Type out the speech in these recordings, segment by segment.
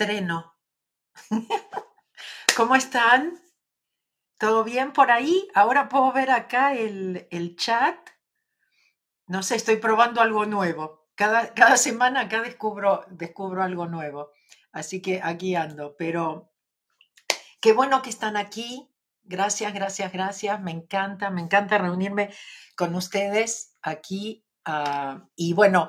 estreno. ¿Cómo están? ¿Todo bien por ahí? Ahora puedo ver acá el, el chat. No sé, estoy probando algo nuevo. Cada, cada semana acá descubro, descubro algo nuevo. Así que aquí ando. Pero qué bueno que están aquí. Gracias, gracias, gracias. Me encanta, me encanta reunirme con ustedes aquí. ah, y bueno,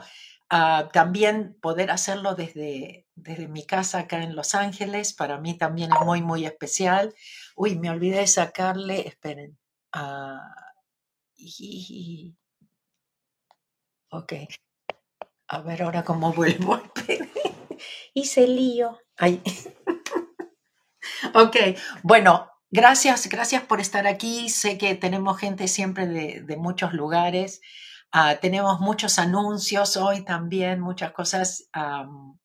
ah, también poder hacerlo desde, desde mi casa acá en Los Ángeles, para mí también es muy, muy especial. Uy, me olvidé de sacarle, esperen. ah, y- ok, a ver ahora cómo vuelvo. Hice lío. Ay, ok, bueno, gracias, gracias por estar aquí. Sé que tenemos gente siempre de, de muchos lugares. Ah, tenemos muchos anuncios hoy también, muchas cosas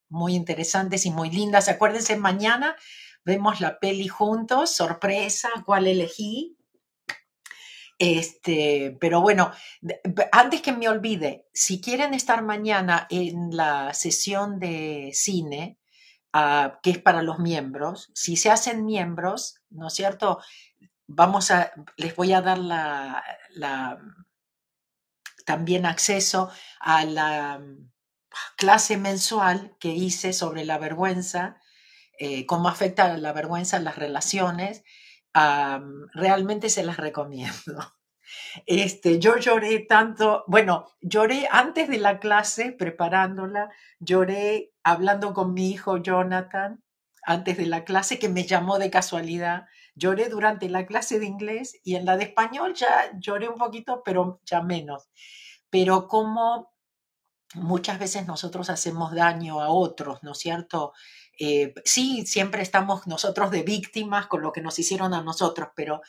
muy interesantes y muy lindas. Acuérdense, mañana vemos la peli juntos, sorpresa, cuál elegí. Este, pero bueno, antes que me olvide, si quieren estar mañana en la sesión de cine, ah, que es para los miembros, si se hacen miembros, ¿no es cierto? Vamos a, les voy a dar la, la- también acceso a la clase mensual que hice sobre la vergüenza, eh, cómo afecta la vergüenza en las relaciones. Realmente se las recomiendo. Este, yo lloré tanto, bueno, lloré antes de la clase preparándola, lloré hablando con mi hijo Jonathan antes de la clase que me llamó de casualidad, lloré durante la clase de inglés y en la de español ya lloré un poquito, pero ya menos. Pero como muchas veces nosotros hacemos daño a otros, ¿no es cierto? Eh, sí, siempre estamos nosotros de víctimas con lo que nos hicieron a nosotros, pero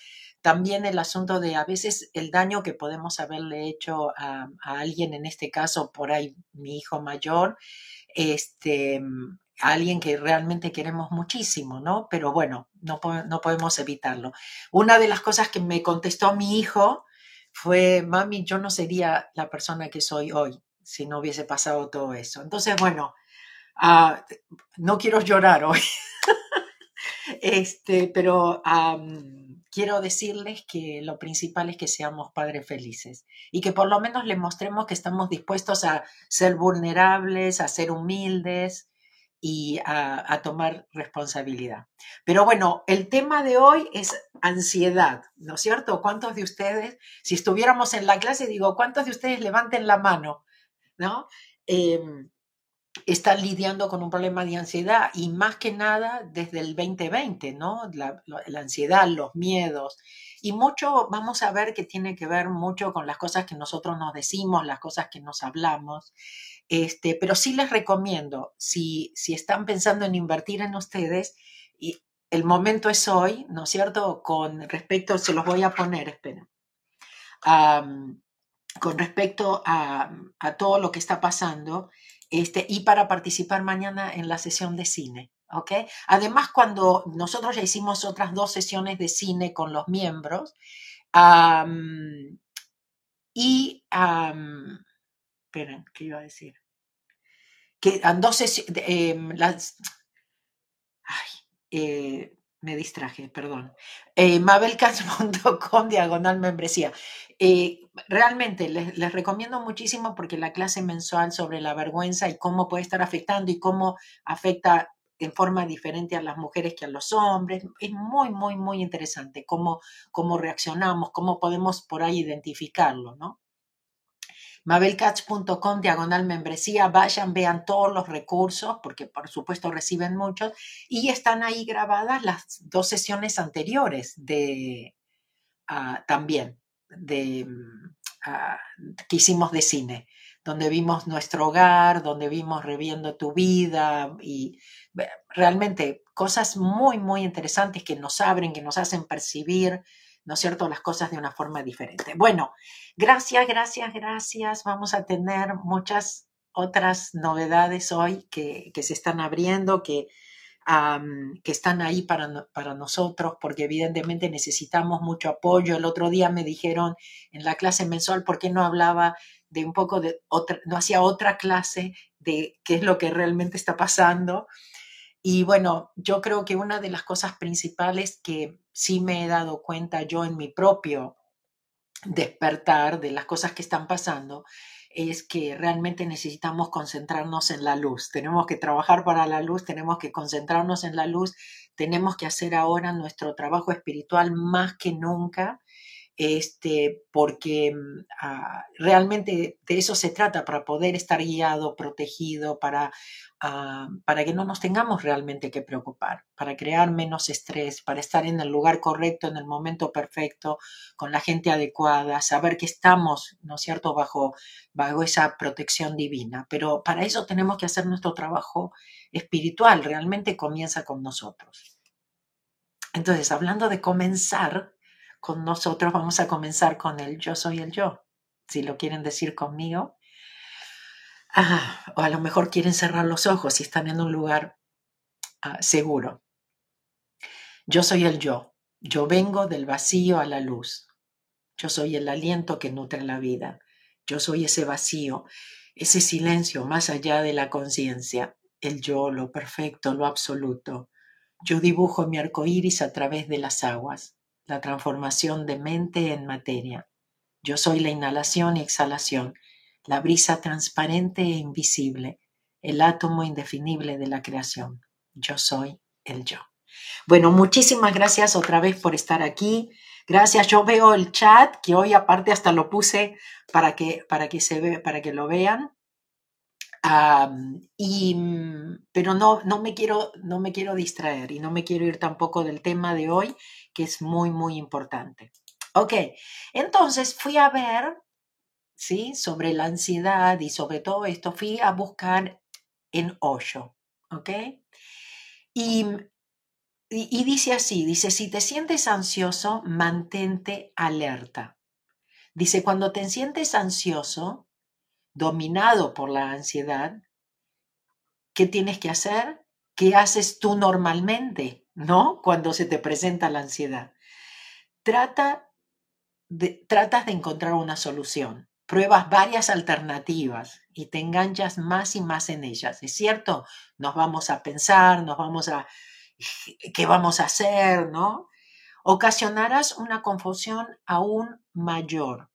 también el asunto de a veces el daño que podemos haberle hecho a, alguien, en este caso por ahí mi hijo mayor, este, alguien que realmente queremos muchísimo, ¿no? Pero bueno, no, no podemos evitarlo. Una de las cosas que me contestó mi hijo fue, mami, yo no sería la persona que soy hoy si no hubiese pasado todo eso. Entonces, bueno, ah, no quiero llorar hoy, este, pero am, quiero decirles que lo principal es que seamos padres felices y que por lo menos les mostremos que estamos dispuestos a ser vulnerables, a ser humildes y a, a tomar responsabilidad. Pero bueno, el tema de hoy es ansiedad, ¿no es cierto? ¿Cuántos de ustedes, si estuviéramos en la clase, digo, ¿cuántos de ustedes levanten la mano? ¿No? Em, están lidiando con un problema de ansiedad y más que nada desde el 2020, ¿no? La, la- ansiedad, los miedos. Y mucho, vamos a ver que tiene que ver mucho con las cosas que nosotros nos decimos, las cosas que nos hablamos. Este, pero sí les recomiendo, si, si están pensando en invertir en ustedes, y el momento es hoy, ¿no es cierto? Con respecto, se los voy a poner, esperen. Am, con respecto a, todo lo que está pasando este, y para participar mañana en la sesión de cine. ¿ok? Además, cuando nosotros ya hicimos otras dos sesiones de cine con los miembros y... esperen, ¿qué iba a decir? Que han dos sesiones... las, ay, eh, me distraje, perdón. Eh, mabelcats.com diagonal membresía. Eh, realmente les, les recomiendo muchísimo porque la clase mensual sobre la vergüenza y cómo puede estar afectando y cómo afecta en forma diferente a las mujeres que a los hombres. Es muy, muy, muy interesante cómo, cómo reaccionamos, cómo podemos por ahí identificarlo, ¿no? mabelcats.com diagonal membresía, vayan, vean todos los recursos, porque por supuesto reciben muchos, y están ahí grabadas las dos sesiones anteriores de ah, también, de ah, que hicimos de cine, donde vimos nuestro hogar, donde vimos reviendo tu vida y realmente cosas muy, muy interesantes que nos abren, que nos hacen percibir, ¿no es cierto?, las cosas de una forma diferente. Bueno, Gracias, gracias, gracias. Vamos a tener muchas otras novedades hoy que, que se están abriendo, que, que están ahí para, para nosotros, porque evidentemente necesitamos mucho apoyo. El otro día me dijeron en la clase mensual, ¿por qué no hablaba de un poco de otra, no hacía otra clase de qué es lo que realmente está pasando? Y bueno, yo creo que una de las cosas principales que sí me he dado cuenta yo en mi propio despertar de las cosas que están pasando es que realmente necesitamos concentrarnos en la luz. Tenemos que trabajar para la luz, tenemos que concentrarnos en la luz, tenemos que hacer ahora nuestro trabajo espiritual más que nunca este, porque mm, ah, realmente de eso se trata, para poder estar guiado, protegido, para, ah, para que no nos tengamos realmente que preocupar, para crear menos estrés, para estar en el lugar correcto, en el momento perfecto, con la gente adecuada, saber que estamos, ¿no es cierto?, bajo, bajo esa protección divina. Pero para eso tenemos que hacer nuestro trabajo espiritual, realmente comienza con nosotros. Entonces, hablando de comenzar, con nosotros, vamos a comenzar con el yo soy el yo, si lo quieren decir conmigo. Ah, o a lo mejor quieren cerrar los ojos si están en un lugar ah, seguro. Yo soy el yo. Yo vengo del vacío a la luz. Yo soy el aliento que nutre la vida. Yo soy ese vacío, ese silencio más allá de la conciencia, el yo, lo perfecto, lo absoluto. Yo dibujo mi arco iris a través de las aguas la transformación de mente en materia. Yo soy la inhalación y exhalación, la brisa transparente e invisible, el átomo indefinible de la creación. Yo soy el yo. Bueno, muchísimas gracias otra vez por estar aquí. Gracias. Yo veo el chat que hoy aparte hasta lo puse para que para que se ve, para que lo vean. y, pero no, no, me quiero, no me quiero distraer y no me quiero ir tampoco del tema de hoy, que es muy, muy importante. Ok, entonces fui a ver, ¿sí? Sobre la ansiedad y sobre todo esto, fui a buscar en Osho, ¿ok? Y, y, y dice así, dice, si te sientes ansioso, mantente alerta. Dice, cuando te sientes ansioso, dominado por la ansiedad, ¿qué tienes que hacer? ¿Qué haces tú normalmente? ¿No? Cuando se te presenta la ansiedad. Trata de, tratas de encontrar una solución. Pruebas varias alternativas y te enganchas más y más en ellas. ¿Es cierto? Nos vamos a pensar, nos vamos a... ¿Qué vamos a hacer? ¿No? Ocasionarás una confusión aún mayor.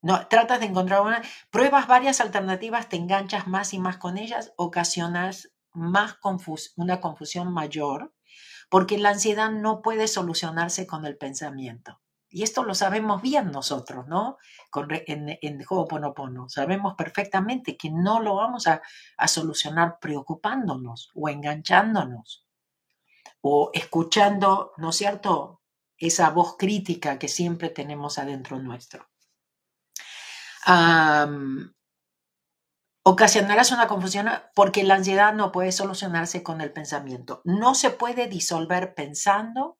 No, tratas de encontrar una, pruebas varias alternativas, te enganchas más y más con ellas, ocasionas más confus, una confusión mayor porque la ansiedad no puede solucionarse con el pensamiento. Y esto lo sabemos bien nosotros, ¿no? Con, en, en Ho'oponopono. Sabemos perfectamente que no lo vamos a, a solucionar preocupándonos o enganchándonos o escuchando, ¿no es cierto?, esa voz crítica que siempre tenemos adentro nuestro. Ocasionarás una confusión porque la ansiedad no puede solucionarse con el pensamiento. No se puede disolver pensando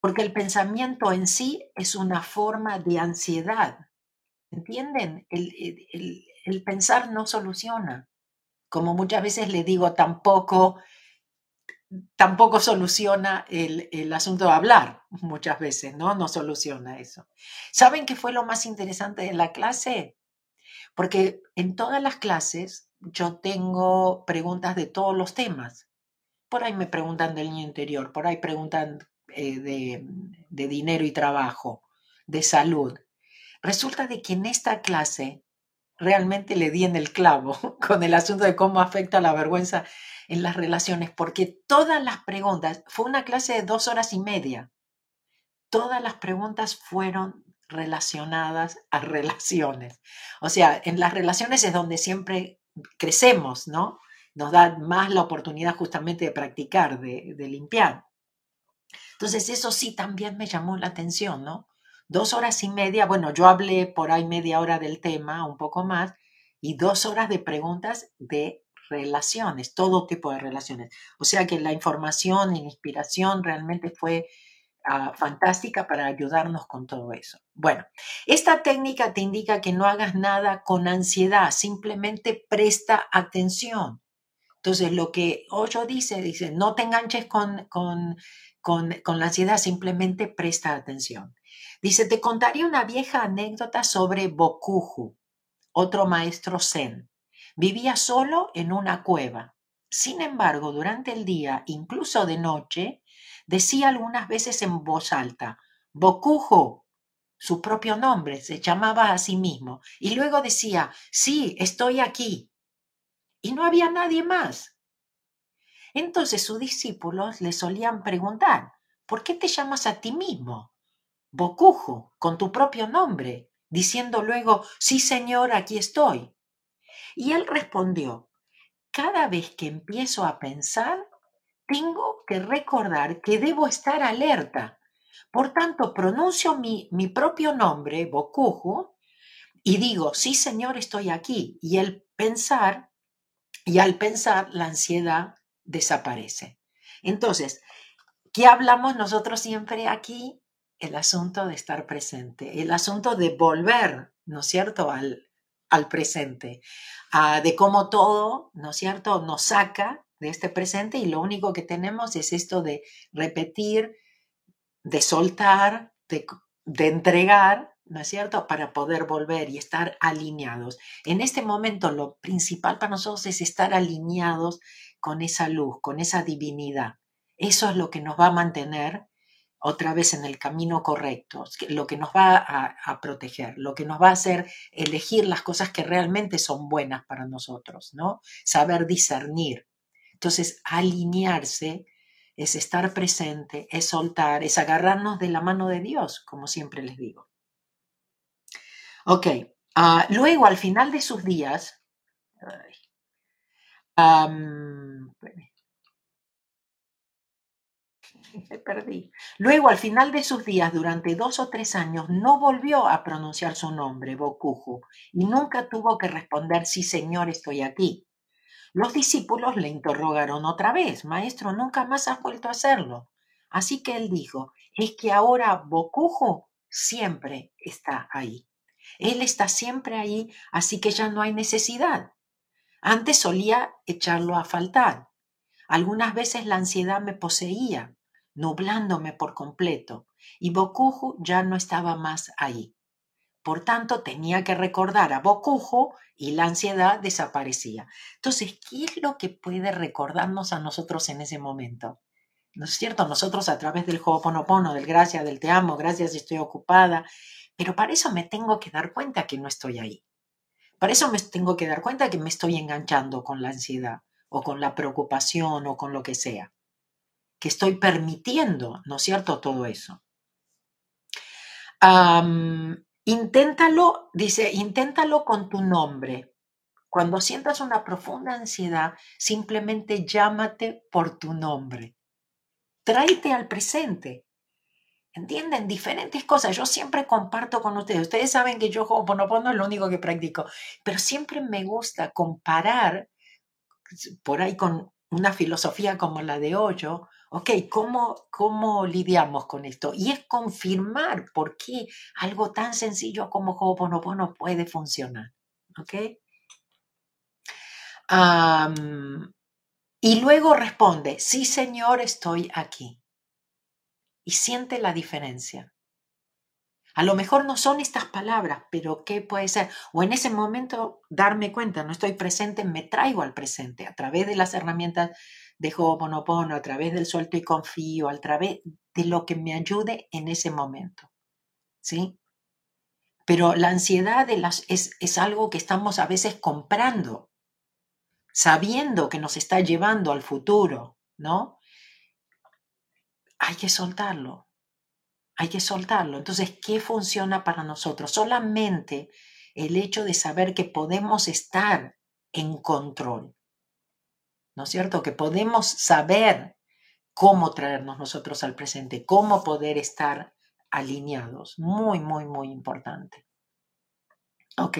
porque el pensamiento en sí es una forma de ansiedad. ¿Entienden? El, pensar no soluciona. Como muchas veces le digo, tampoco, tampoco soluciona el, el asunto de hablar. Muchas veces, ¿no? No soluciona eso. ¿Saben qué fue lo más interesante de la clase? Porque en todas las clases yo tengo preguntas de todos los temas. Por ahí me preguntan del niño interior, por ahí preguntan eh, de, de dinero y trabajo, de salud. Resulta de que en esta clase realmente le di en el clavo con el asunto de cómo afecta la vergüenza en las relaciones, porque todas las preguntas, fue una clase de dos horas y media, todas las preguntas fueron relacionadas a relaciones. O sea, en las relaciones es donde siempre crecemos, ¿no? Nos da más la oportunidad justamente de practicar, de, limpiar. Entonces, eso sí también me llamó la atención, ¿no? Dos horas y media, bueno, yo hablé por ahí media hora del tema, un poco más, y dos horas de preguntas de relaciones, todo tipo de relaciones. O sea que la información y la inspiración realmente fue Ah, fantástica para ayudarnos con todo eso. Bueno, esta técnica te indica que no hagas nada con ansiedad, simplemente presta atención. Entonces, lo que Ocho dice, dice, no te enganches con, con, con, con la ansiedad, simplemente presta atención. Dice, te contaría una vieja anécdota sobre Bokuju, otro maestro zen. Vivía solo en una cueva. Sin embargo, durante el día, incluso de noche, decía algunas veces en voz alta, Bocujo, su propio nombre, se llamaba a sí mismo, y luego decía, sí, estoy aquí. Y no había nadie más. Entonces sus discípulos le solían preguntar, ¿por qué te llamas a ti mismo? Bocujo, con tu propio nombre, diciendo luego, sí, Señor, aquí estoy. Y él respondió, cada vez que empiezo a pensar, tengo que recordar que debo estar alerta. Por tanto, pronuncio mi, mi propio nombre, Bocujo, y digo, sí, Señor, estoy aquí. Y el pensar, y al pensar, la ansiedad desaparece. Entonces, ¿qué hablamos nosotros siempre aquí? El asunto de estar presente, el asunto de volver, ¿no es cierto?, al, al presente, de cómo todo, ¿no es cierto?, nos saca de este presente y lo único que tenemos es esto de repetir, de soltar, de, de entregar, ¿no es cierto?, para poder volver y estar alineados. En este momento lo principal para nosotros es estar alineados con esa luz, con esa divinidad. Eso es lo que nos va a mantener otra vez en el camino correcto, lo que nos va a, proteger, lo que nos va a hacer elegir las cosas que realmente son buenas para nosotros, ¿no? Saber discernir. Entonces, alinearse es estar presente, es soltar, es agarrarnos de la mano de Dios, como siempre les digo. Ok, ah, luego al final de sus días, me perdí. Luego, al final de sus días, durante dos o tres años, no volvió a pronunciar su nombre, Bocujo, y nunca tuvo que responder, sí, señor, estoy aquí. Los discípulos le interrogaron otra vez, maestro, nunca más has vuelto a hacerlo. Así que él dijo, es que ahora Bocujo siempre está ahí. Él está siempre ahí, así que ya no hay necesidad. Antes solía echarlo a faltar. Algunas veces la ansiedad me poseía, nublándome por completo, y Bokuju ya no estaba más ahí. Por tanto, tenía que recordar a Bokuju y la ansiedad desaparecía. Entonces, ¿qué es lo que puede recordarnos a nosotros en ese momento? ¿No es cierto? Nosotros a través del Ho'oponopono, del gracias, del te amo, gracias, estoy ocupada, pero para eso me tengo que dar cuenta que no estoy ahí. Para eso me tengo que dar cuenta que me estoy enganchando con la ansiedad o con la preocupación o con lo que sea que estoy permitiendo, ¿no es cierto?, todo eso. Inténtalo, dice, inténtalo con tu nombre. Cuando sientas una profunda ansiedad, simplemente llámate por tu nombre. Tráete al presente. ¿Entienden? Diferentes cosas. Yo siempre comparto con ustedes. Ustedes saben que yo no es lo único que practico, pero siempre me gusta comparar por ahí con una filosofía como la de Hoyo Ok, ¿cómo, ¿cómo lidiamos con esto? Y es confirmar por qué algo tan sencillo como Ho'oponopono puede funcionar. ¿Ok? y luego responde, sí Señor, estoy aquí. Y siente la diferencia. A lo mejor no son estas palabras, pero ¿qué puede ser? O en ese momento darme cuenta, no estoy presente, me traigo al presente a través de las herramientas de Ho'oponopono, a través del suelto y confío, a través de lo que me ayude en ese momento. ¿Sí? Pero la ansiedad de las, es, es algo que estamos a veces comprando, sabiendo que nos está llevando al futuro, ¿no? Hay que soltarlo, hay que soltarlo. Entonces, ¿qué funciona para nosotros? Solamente el hecho de saber que podemos estar en control. ¿No es cierto? Que podemos saber cómo traernos nosotros al presente, cómo poder estar alineados. Muy, muy, muy importante. Ok.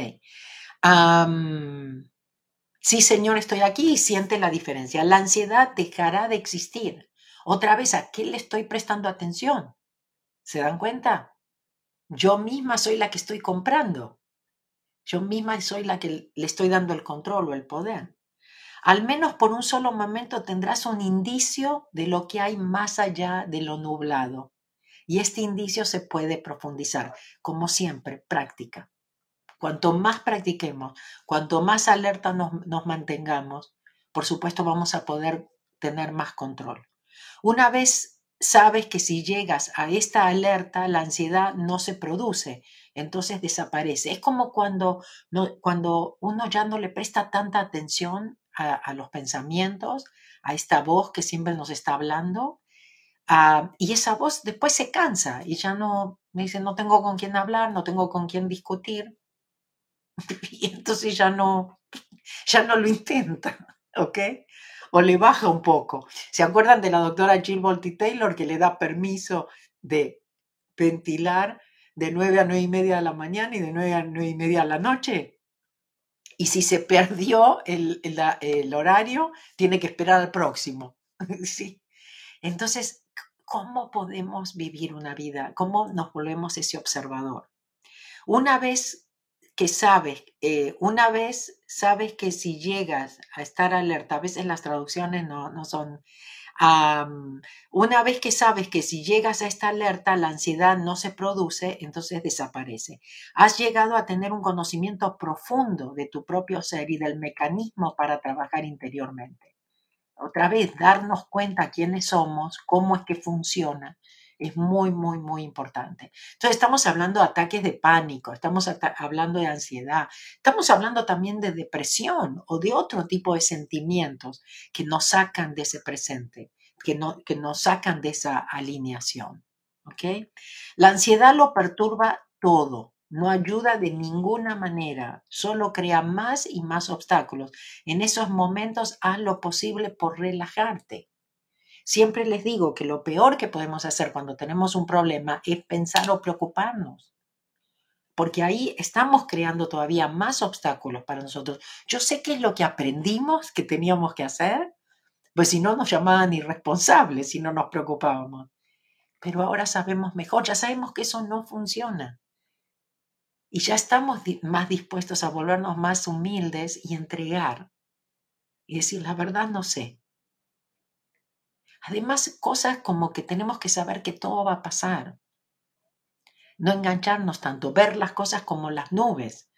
sí, Señor, estoy aquí y siente la diferencia. La ansiedad dejará de existir. Otra vez, ¿a qué le estoy prestando atención? ¿Se dan cuenta? Yo misma soy la que estoy comprando. Yo misma soy la que le estoy dando el control o el poder al menos por un solo momento tendrás un indicio de lo que hay más allá de lo nublado. Y este indicio se puede profundizar, como siempre, práctica. Cuanto más practiquemos, cuanto más alerta nos, mantengamos, por supuesto vamos a poder tener más control. Una vez sabes que si llegas a esta alerta, la ansiedad no se produce, entonces desaparece. Es como cuando, cuando uno ya no le presta tanta atención a, los pensamientos, a esta voz que siempre nos está hablando, ah, y esa voz después se cansa y ya no, me dice, no tengo con quién hablar, no tengo con quién discutir, y entonces ya no, ya no lo intenta, ¿ok? O le baja un poco. ¿Se acuerdan de la doctora Jill Bolte Taylor que le da permiso de ventilar de 9 a 9 y media de la mañana y de 9 a 9 y media de la noche? Y si se perdió el, el, horario, tiene que esperar al próximo. ¿Sí? Entonces, ¿cómo podemos vivir una vida? ¿Cómo nos volvemos ese observador? Una vez que sabes, eh, una vez sabes que si llegas a estar alerta, a veces las traducciones no, no son una vez que sabes que si llegas a esta alerta la ansiedad no se produce, entonces desaparece. Has llegado a tener un conocimiento profundo de tu propio ser y del mecanismo para trabajar interiormente. Otra vez, darnos cuenta quiénes somos, cómo es que funciona, es muy, muy, muy importante. Entonces estamos hablando de ataques de pánico, estamos hablando de ansiedad, estamos hablando también de depresión o de otro tipo de sentimientos que nos sacan de ese presente, que, no, que nos sacan de esa alineación. ¿ok? La ansiedad lo perturba todo, no ayuda de ninguna manera, solo crea más y más obstáculos. En esos momentos haz lo posible por relajarte. Siempre les digo que lo peor que podemos hacer cuando tenemos un problema es pensar o preocuparnos, porque ahí estamos creando todavía más obstáculos para nosotros. Yo sé qué es lo que aprendimos que teníamos que hacer, pues si no nos llamaban irresponsables si no nos preocupábamos. Pero ahora sabemos mejor, ya sabemos que eso no funciona. Y ya estamos más dispuestos a volvernos más humildes y entregar y decir, la verdad no sé, Además, cosas como que tenemos que saber que todo va a pasar. No engancharnos tanto, ver las cosas como las nubes,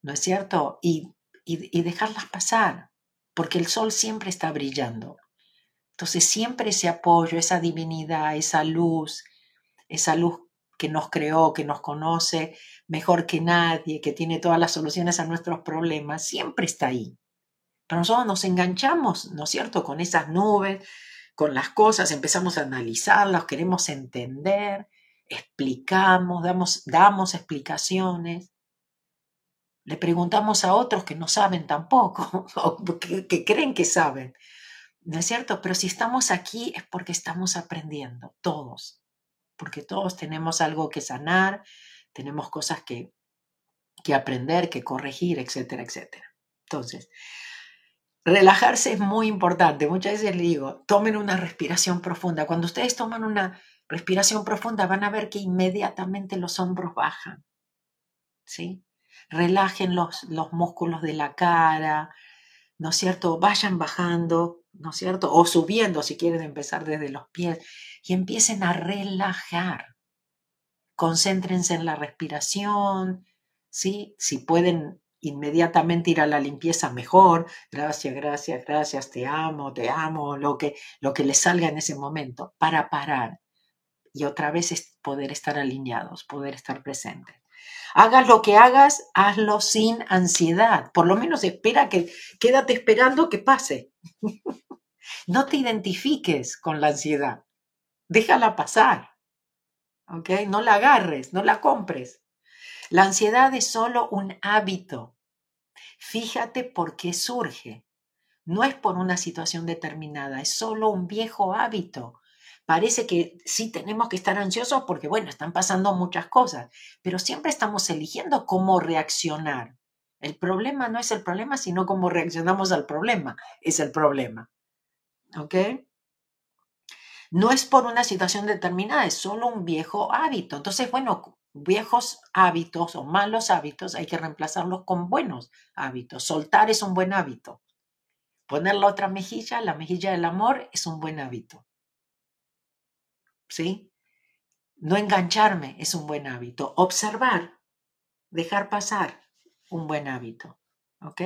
¿no es cierto? Y, y, dejarlas pasar, porque el sol siempre está brillando. Entonces siempre ese apoyo, esa divinidad, esa luz, esa luz que nos creó, que nos conoce mejor que nadie, que tiene todas las soluciones a nuestros problemas, siempre está ahí. Pero nosotros nos enganchamos, ¿no es cierto?, con esas nubes, con las cosas, empezamos a analizarlas, queremos entender, explicamos, damos, damos explicaciones. Le preguntamos a otros que no saben tampoco, que, que creen que saben. ¿No es cierto? Pero si estamos aquí es porque estamos aprendiendo, todos, porque todos tenemos algo que sanar, tenemos cosas que, que aprender, que corregir, etcétera, etcétera. Entonces, Relajarse es muy importante. Muchas veces les digo, tomen una respiración profunda. Cuando ustedes toman una respiración profunda, van a ver que inmediatamente los hombros bajan. ¿Sí? Relajen los, los músculos de la cara, ¿no es cierto? Vayan bajando, ¿no es cierto? O subiendo si quieren empezar desde los pies y empiecen a relajar. Concéntrense en la respiración, ¿sí? Si pueden inmediatamente ir a la limpieza mejor, gracias, gracias, gracias, te amo, te amo, lo que, lo que les salga en ese momento, para parar y otra vez es poder estar alineados, poder estar presentes. Hagas lo que hagas, hazlo sin ansiedad. Por lo menos espera que, quédate esperando que pase. no te identifiques con la ansiedad. Déjala pasar. ¿Ok? No la agarres, no la compres. La ansiedad es solo un hábito. Fíjate por qué surge. No es por una situación determinada, es solo un viejo hábito. Parece que sí tenemos que estar ansiosos porque, bueno, están pasando muchas cosas, pero siempre estamos eligiendo cómo reaccionar. El problema no es el problema, sino cómo reaccionamos al problema es el problema. ¿Ok? No es por una situación determinada, es solo un viejo hábito. Entonces, bueno, viejos hábitos o malos hábitos hay que reemplazarlos con buenos hábitos. Soltar es un buen hábito. Poner la otra mejilla, la mejilla del amor, es un buen hábito. ¿Sí? No engancharme es un buen hábito. Observar, dejar pasar, un buen hábito. ¿Ok?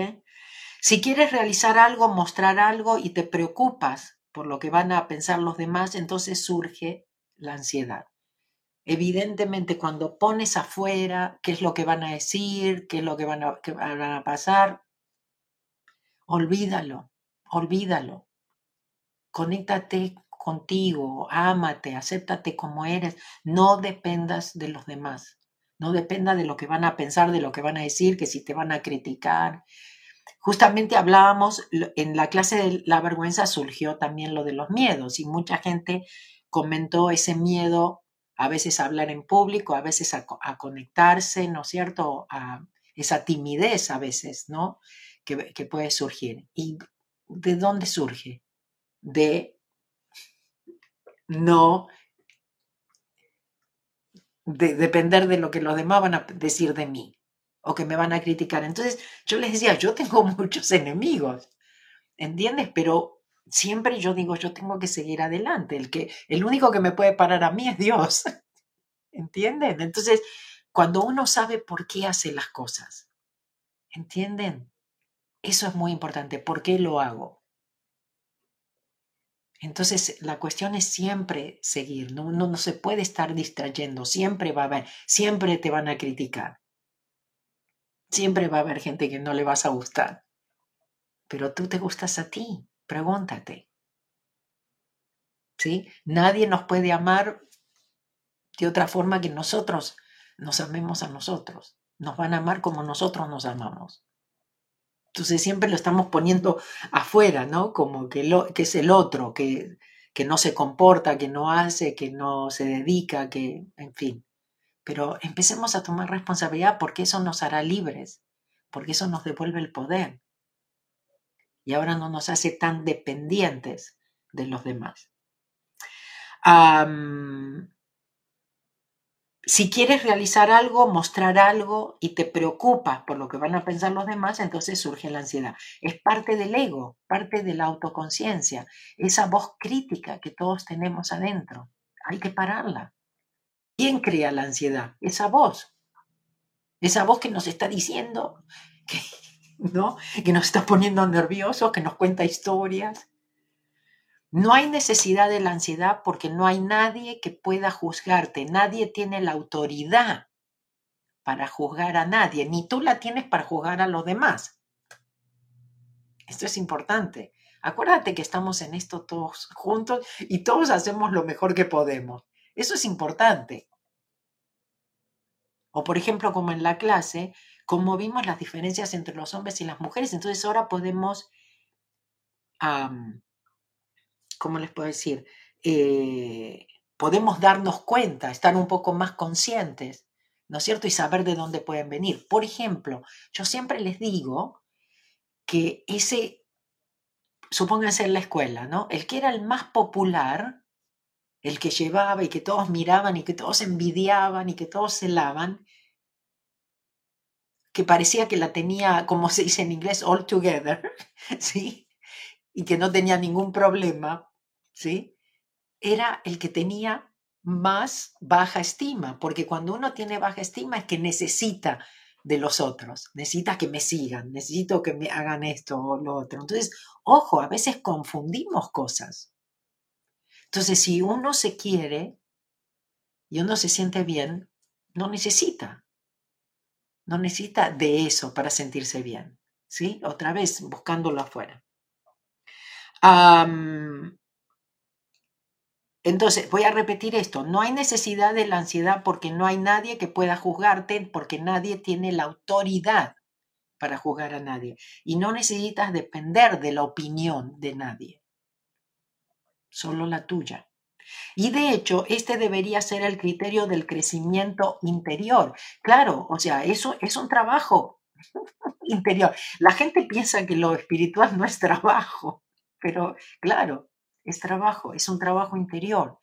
Si quieres realizar algo, mostrar algo y te preocupas por lo que van a pensar los demás, entonces surge la ansiedad. Evidentemente, cuando pones afuera qué es lo que van a decir, qué es lo que van a, van a pasar, olvídalo, olvídalo. Conéctate contigo, ámate, acéptate como eres, no dependas de los demás, no dependa de lo que van a pensar, de lo que van a decir, que si te van a criticar. Justamente hablábamos, en la clase de la vergüenza surgió también lo de los miedos y mucha gente comentó ese miedo a veces hablar en público, a veces a, conectarse, ¿no es cierto? A esa timidez a veces, ¿no? Que, que puede surgir. ¿Y de dónde surge? De no de depender de lo que los demás van a decir de mí o que me van a criticar. Entonces yo les decía, yo tengo muchos enemigos, ¿entiendes? Pero siempre yo digo, yo tengo que seguir adelante. El, que, el único que me puede parar a mí es Dios, ¿entienden? Entonces, cuando uno sabe por qué hace las cosas, ¿entienden? Eso es muy importante. ¿Por qué lo hago? Entonces, la cuestión es siempre seguir, no, no, no se puede estar distrayendo, siempre va a haber, siempre te van a criticar, siempre va a haber gente que no le vas a gustar, pero tú te gustas a ti, pregúntate. ¿Sí? Nadie nos puede amar de otra forma que nosotros nos amemos a nosotros. Nos van a amar como nosotros nos amamos. Entonces siempre lo estamos poniendo afuera, ¿no? Como que, lo, que es el otro, que, que no se comporta, que no hace, que no se dedica, que, en fin. Pero empecemos a tomar responsabilidad porque eso nos hará libres, porque eso nos devuelve el poder. Y ahora no nos hace tan dependientes de los demás. Si quieres realizar algo, mostrar algo y te preocupas por lo que van a pensar los demás, entonces surge la ansiedad. Es parte del ego, parte de la autoconciencia, esa voz crítica que todos tenemos adentro. Hay que pararla. ¿Quién crea la ansiedad? Esa voz. Esa voz que nos está diciendo que, ¿no? que nos está poniendo nerviosos, que nos cuenta historias. No hay necesidad de la ansiedad porque no hay nadie que pueda juzgarte, nadie tiene la autoridad para juzgar a nadie, ni tú la tienes para juzgar a los demás. Esto es importante. Acuérdate que estamos en esto todos juntos y todos hacemos lo mejor que podemos. Eso es importante. O por ejemplo, como en la clase, como vimos las diferencias entre los hombres y las mujeres, entonces ahora podemos ¿cómo les puedo decir? Eh, podemos darnos cuenta, estar un poco más conscientes, ¿no es cierto? Y saber de dónde pueden venir. Por ejemplo, yo siempre les digo que ese, supónganse en la escuela, ¿no? El que era el más popular, el que llevaba y que todos miraban y que todos envidiaban y que todos se lavan, que parecía que la tenía, como se dice en inglés, all together, ¿sí? y que no tenía ningún problema, ¿sí? Era el que tenía más baja estima, porque cuando uno tiene baja estima es que necesita de los otros, necesita que me sigan, necesito que me hagan esto o lo otro. Entonces, ojo, a veces confundimos cosas. Entonces, si uno se quiere y uno se siente bien, no necesita, no necesita de eso para sentirse bien, ¿sí? Otra vez, buscándolo afuera entonces, voy a repetir esto, no hay necesidad de la ansiedad porque no hay nadie que pueda juzgarte, porque nadie tiene la autoridad para juzgar a nadie. Y no necesitas depender de la opinión de nadie, solo la tuya. Y de hecho, este debería ser el criterio del crecimiento interior. Claro, o sea, eso es un trabajo interior. La gente piensa que lo espiritual no es trabajo. Pero claro, es trabajo, es un trabajo interior,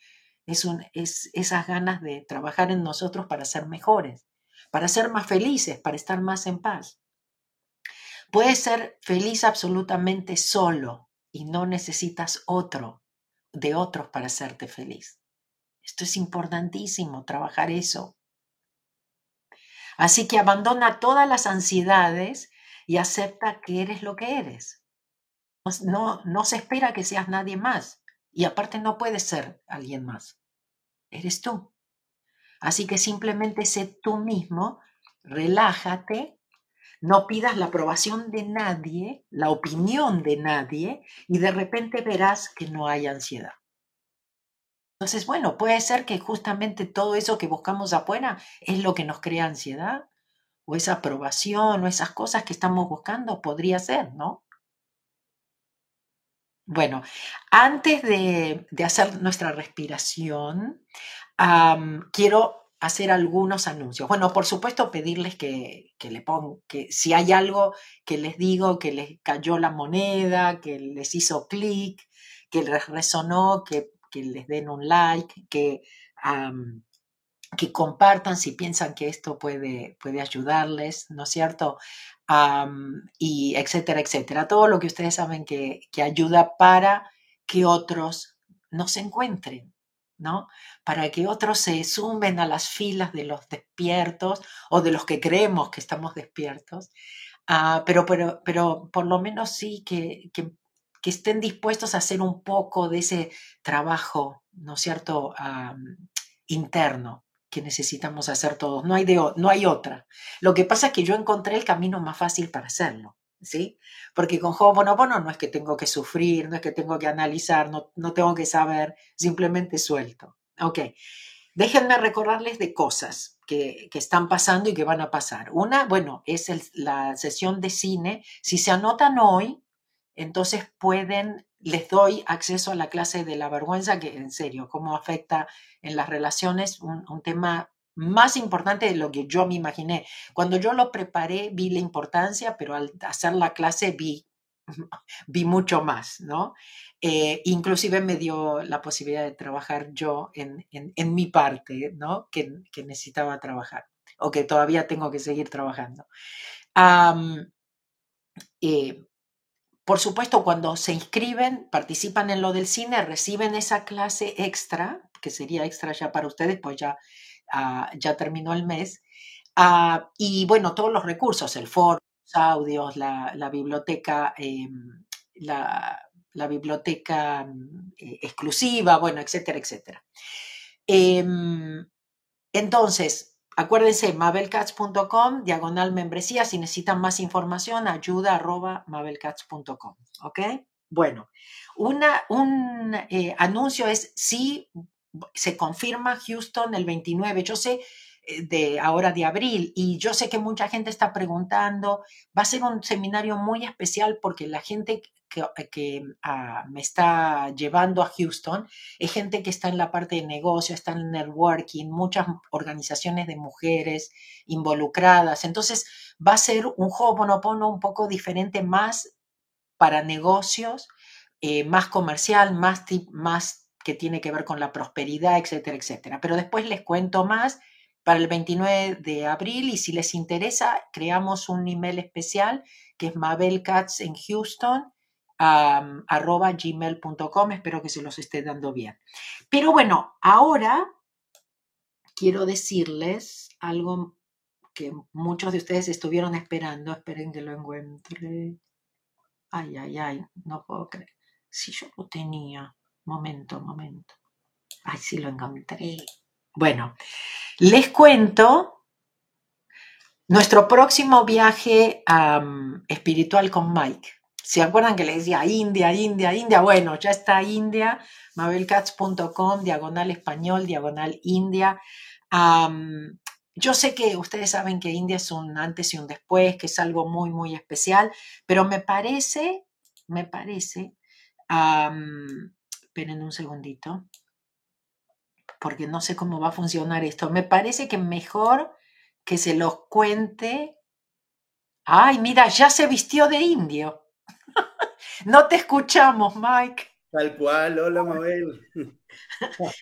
es, un, es esas ganas de trabajar en nosotros para ser mejores, para ser más felices, para estar más en paz. Puedes ser feliz absolutamente solo y no necesitas otro, de otros para hacerte feliz. Esto es importantísimo, trabajar eso. Así que abandona todas las ansiedades y acepta que eres lo que eres. No, no se espera que seas nadie más. Y aparte no puedes ser alguien más. Eres tú. Así que simplemente sé tú mismo, relájate, no pidas la aprobación de nadie, la opinión de nadie, y de repente verás que no hay ansiedad. Entonces, bueno, puede ser que justamente todo eso que buscamos afuera es lo que nos crea ansiedad, o esa aprobación, o esas cosas que estamos buscando, podría ser, ¿no? Bueno, antes de, hacer nuestra respiración, quiero hacer algunos anuncios. Bueno, por supuesto, pedirles que, le pongan, que si hay algo que les digo, que les cayó la moneda, que les hizo clic, que les resonó, que, les den un like, que, que compartan si piensan que esto puede, puede ayudarles, ¿no es cierto? y etcétera, etcétera. Todo lo que ustedes saben que, ayuda para que otros no se encuentren, ¿no? Para que otros se sumen a las filas de los despiertos o de los que creemos que estamos despiertos, ah, pero, pero, pero por lo menos sí que, que, estén dispuestos a hacer un poco de ese trabajo, ¿no cierto?, interno, que necesitamos hacer todos. No hay, de, no hay otra. Lo que pasa es que yo encontré el camino más fácil para hacerlo. ¿Sí? Porque con Ho'oponopono no es que tengo que sufrir, no es que tengo que analizar, no, no tengo que saber, simplemente suelto. Ok, déjenme recordarles de cosas que, que, están pasando y que van a pasar. Una, bueno, es la sesión de cine. Si se anotan hoy, entonces pueden les doy acceso a la clase de la vergüenza, que en serio, cómo afecta en las relaciones, un, tema más importante de lo que yo me imaginé. Cuando yo lo preparé vi la importancia, pero al hacer la clase vi, vi mucho más, ¿no? Eh, inclusive me dio la posibilidad de trabajar yo en, mi parte, ¿no? Que, necesitaba trabajar o que todavía tengo que seguir trabajando. Eh, por supuesto, cuando se inscriben, participan en lo del cine, reciben esa clase extra, que sería extra ya para ustedes, pues ya, ah, ya terminó el mes. Ah, y bueno, todos los recursos, el foro, audios, la, biblioteca, em, la, biblioteca mm, eh, exclusiva, bueno, etcétera, etcétera. Em, entonces, Acuérdense, mabelcats.com, diagonal membresía. Si necesitan más información, ayuda mabelcats.com. ¿Ok? Bueno, una, un eh, anuncio es si se confirma Houston el 29. Yo sé de ahora de abril y yo sé que mucha gente está preguntando. Va a ser un seminario muy especial porque la gente que, ah, me está llevando a Houston es gente que está en la parte de negocio, está en networking, muchas organizaciones de mujeres involucradas. Entonces va a ser un Ho'oponopono un poco diferente, más para negocios, eh, más comercial, más, más que tiene que ver con la prosperidad, etcétera, etcétera. Pero después les cuento más para el 29 de abril y si les interesa, creamos un email especial que es Mabel Katz en Houston arroba gmail.com. Espero que se los esté dando bien. Pero bueno, ahora quiero decirles algo que muchos de ustedes estuvieron esperando. Esperen que lo encuentre. Ay, ay, ay, no puedo creer. Si yo lo tenía. Momento, momento. Ay, sí lo encontré. Bueno, les cuento nuestro próximo viaje espiritual con Mike. ¿Se acuerdan que le decía India, India, India? Bueno, ya está India, mabelcats.com, diagonal español, diagonal India. yo sé que ustedes saben que India es un antes y un después, que es algo muy, muy especial, pero me parece, me parece, esperen un segundito, porque no sé cómo va a funcionar esto. Me parece que mejor que se los cuente. Ay, mira, ya se vistió de indio. No te escuchamos, Mike. Tal cual, hola Mabel.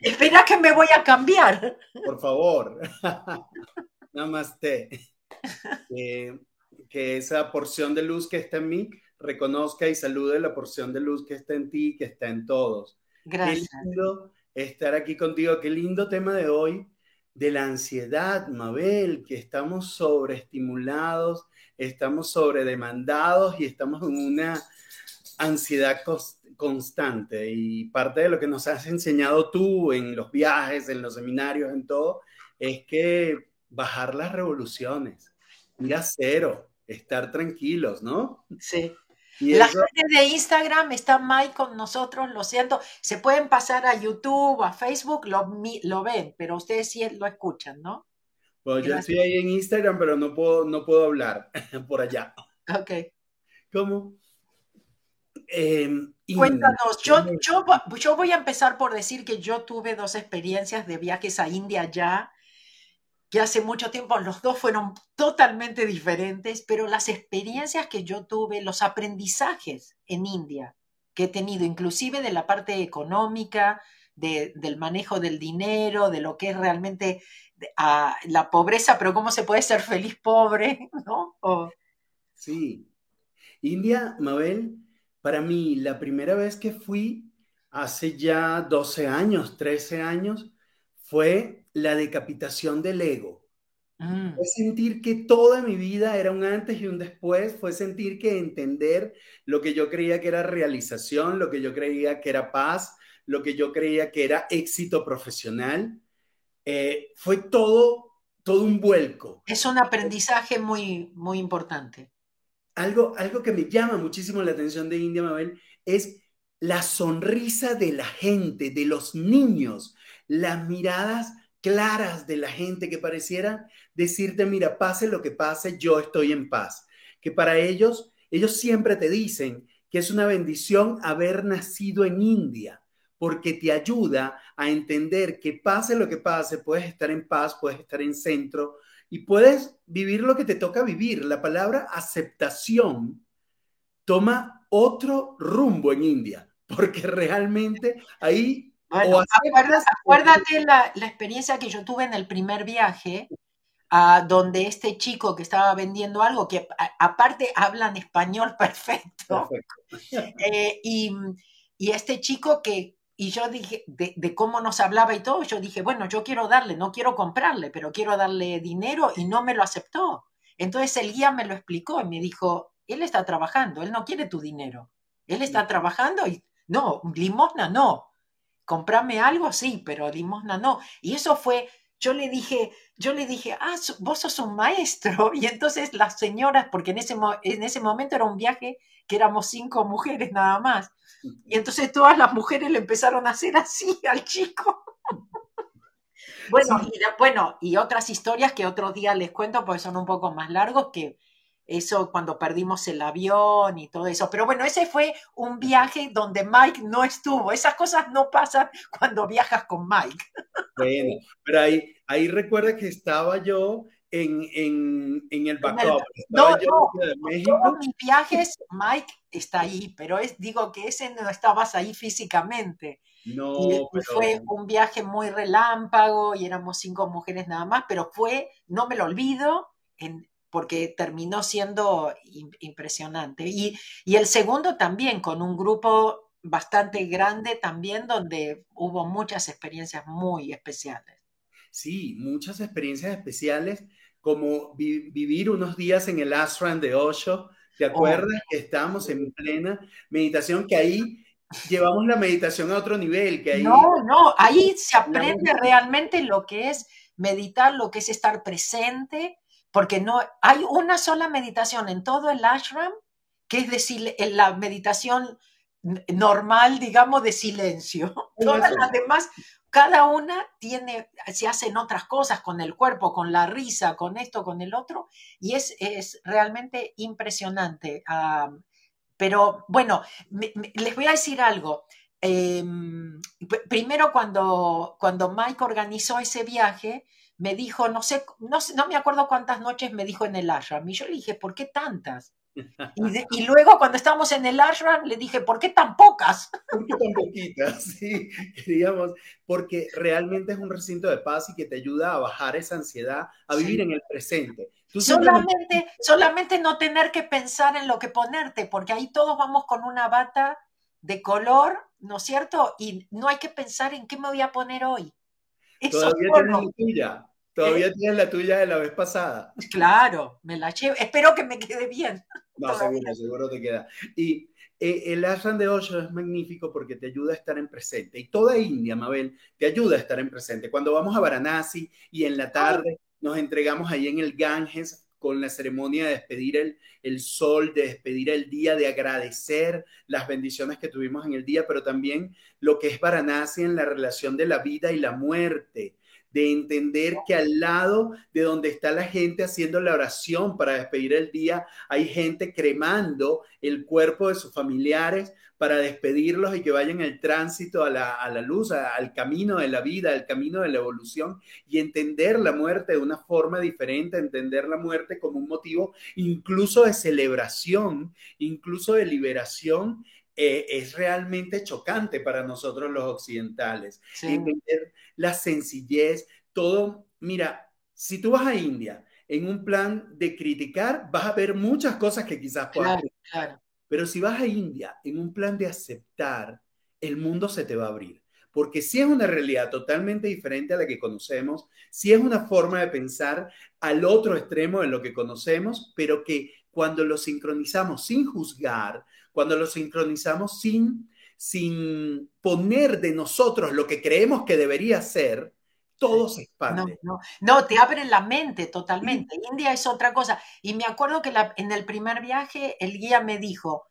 Espera que me voy a cambiar. Por favor. Namaste. Eh, que esa porción de luz que está en mí reconozca y salude la porción de luz que está en ti y que está en todos. Gracias. Qué lindo estar aquí contigo. Qué lindo tema de hoy. de la ansiedad, Mabel, que estamos sobreestimulados, estamos sobredemandados y estamos en una ansiedad constante. Y parte de lo que nos has enseñado tú en los viajes, en los seminarios, en todo, es que bajar las revoluciones, ir a cero, estar tranquilos, ¿no? Sí. La gente de Instagram está Mike con nosotros, lo siento. Se pueden pasar a YouTube, a Facebook, lo, lo ven, pero ustedes sí lo escuchan, ¿no? Pues yo estoy ahí en Instagram, pero no puedo, no puedo hablar por allá. Ok. ¿Cómo? Em, Cuéntanos, yo, yo, yo voy a empezar por decir que yo tuve dos experiencias de viajes a India ya que hace mucho tiempo los dos fueron totalmente diferentes, pero las experiencias que yo tuve, los aprendizajes en India que he tenido, inclusive de la parte económica, del manejo del dinero, de lo que es realmente la pobreza, pero cómo se puede ser feliz pobre, ¿no? Sí. India, Mabel, para mí, la primera vez que fui, hace ya 12 años, 13 años, fue la decapitación del ego. Mm. Fue sentir que toda mi vida era un antes y un después, fue sentir que entender lo que yo creía que era realización, lo que yo creía que era paz, lo que yo creía que era éxito profesional, eh, fue todo, todo un vuelco. Es un aprendizaje muy, muy importante. Algo, algo que me llama muchísimo la atención de India Mabel es la sonrisa de la gente, de los niños, las miradas claras de la gente que pareciera decirte, mira, pase lo que pase, yo estoy en paz. Que para ellos, ellos siempre te dicen que es una bendición haber nacido en India, porque te ayuda a entender que pase lo que pase, puedes estar en paz, puedes estar en centro y puedes vivir lo que te toca vivir. La palabra aceptación toma otro rumbo en India, porque realmente ahí bueno, acuérdate, la, experiencia que yo tuve en el primer viaje, a donde este chico que estaba vendiendo algo, que aparte hablan español perfecto, eh, y, este chico que, y yo dije, de, de, cómo nos hablaba y todo, yo dije, bueno, yo quiero darle, no quiero comprarle, pero quiero darle dinero y no me lo aceptó. Entonces el guía me lo explicó y me dijo, él está trabajando, él no quiere tu dinero, él está trabajando y no, limosna no, comprame algo, sí, pero limosna no. Y eso fue, yo le dije, yo le dije, ah, vos sos un maestro. Y entonces las señoras, porque en ese, en ese momento era un viaje que éramos cinco mujeres nada más. Y entonces todas las mujeres le empezaron a hacer así al chico. bueno, y, bueno, y otras historias que otro día les cuento, porque son un poco más largos, que eso cuando perdimos el avión y todo eso. Pero bueno, ese fue un viaje donde Mike no estuvo. Esas cosas no pasan cuando viajas con Mike. Bueno, pero ahí, ahí recuerda que estaba yo en, en, en el backup. no, no, todos mis viajes, Mike está ahí, pero es, digo que ese no estabas ahí físicamente. No, fue un viaje muy relámpago y éramos cinco mujeres nada más, pero fue, no me lo olvido, en, porque terminó siendo impresionante. Y, el segundo también, con un grupo bastante grande también, donde hubo muchas experiencias muy especiales. Sí, muchas experiencias especiales, como vivir unos días en el ashram de Osho. ¿Te oh. acuerdas que estábamos en plena meditación? Que ahí llevamos la meditación a otro nivel. Que ahí, no, no, ahí se aprende realmente lo que es meditar, lo que es estar presente, porque no hay una sola meditación en todo el ashram, que es decir, la meditación normal, digamos, de silencio. Todas las demás, cada una tiene, se hacen otras cosas con el cuerpo, con la risa, con esto, con el otro, y es, es realmente impresionante. pero bueno, les voy a decir algo. Em, primero, cuando, cuando Mike organizó ese viaje, me dijo, no sé, no, no me acuerdo cuántas noches me dijo en el ashram. Y yo le dije, ¿por qué tantas? Y, luego cuando estábamos en el ashram le dije, ¿por qué tan pocas? ¿Por qué tan poquitas? Sí, queríamos, porque realmente es un recinto de paz y que te ayuda a bajar esa ansiedad, a vivir en el presente. solamente, solamente no tener que pensar en lo que ponerte, porque ahí todos vamos con una bata de color, ¿no es cierto? Y no hay que pensar en qué me voy a poner hoy. Todavía tienes la tuya. Todavía tienes la tuya de la vez pasada. Claro, me la llevo. Espero que me quede bien. No, seguro, seguro te queda. Y eh, el ashram de Osho es magnífico porque te ayuda a estar en presente. Y toda India, Mabel, te ayuda a estar en presente. Cuando vamos a Varanasi y en la tarde nos entregamos ahí en el Ganges con la ceremonia de despedir el, el sol, de despedir el día, de agradecer las bendiciones que tuvimos en el día, pero también lo que es Varanasi en la relación de la vida y la muerte de entender que al lado de donde está la gente haciendo la oración para despedir el día, hay gente cremando el cuerpo de sus familiares para despedirlos y que vayan el tránsito a la, luz, al camino de la vida, al camino de la evolución y entender la muerte de una forma diferente, entender la muerte como un motivo incluso de celebración, incluso de liberación eh, es realmente chocante para nosotros los occidentales. Entender la sencillez, todo. Mira, si tú vas a India en un plan de criticar, vas a ver muchas cosas que quizás puedas claro, Pero si vas a India en un plan de aceptar, el mundo se te va a abrir. Porque si es una realidad totalmente diferente a la que conocemos, si es una forma de pensar al otro extremo de lo que conocemos, pero que cuando lo sincronizamos sin juzgar, cuando lo sincronizamos sin, sin poner de nosotros lo que creemos que debería ser, todo se expande. No, no, te abre la mente totalmente. India es otra cosa. Y me acuerdo que en el primer viaje el guía me dijo,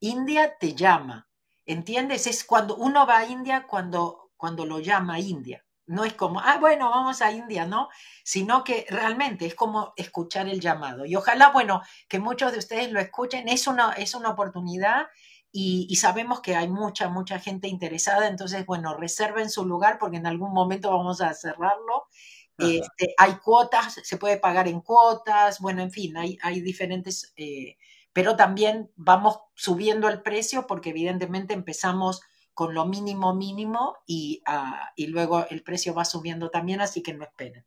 India te llama. ¿Entiendes? Es cuando uno va a India cuando, cuando lo llama India. No es como, ah, bueno, vamos a India, ¿no? Sino que realmente es como escuchar el llamado. Y ojalá, bueno, que muchos de ustedes lo escuchen. Es una, es una oportunidad y, sabemos que hay mucha, mucha gente interesada. Entonces, bueno, reserven su lugar porque en algún momento vamos a cerrarlo. Este, hay cuotas, se puede pagar en cuotas, bueno, en fin, hay, hay diferentes, eh, pero también vamos subiendo el precio porque evidentemente empezamos con lo mínimo mínimo y, ah, y luego el precio va subiendo también, así que no esperen.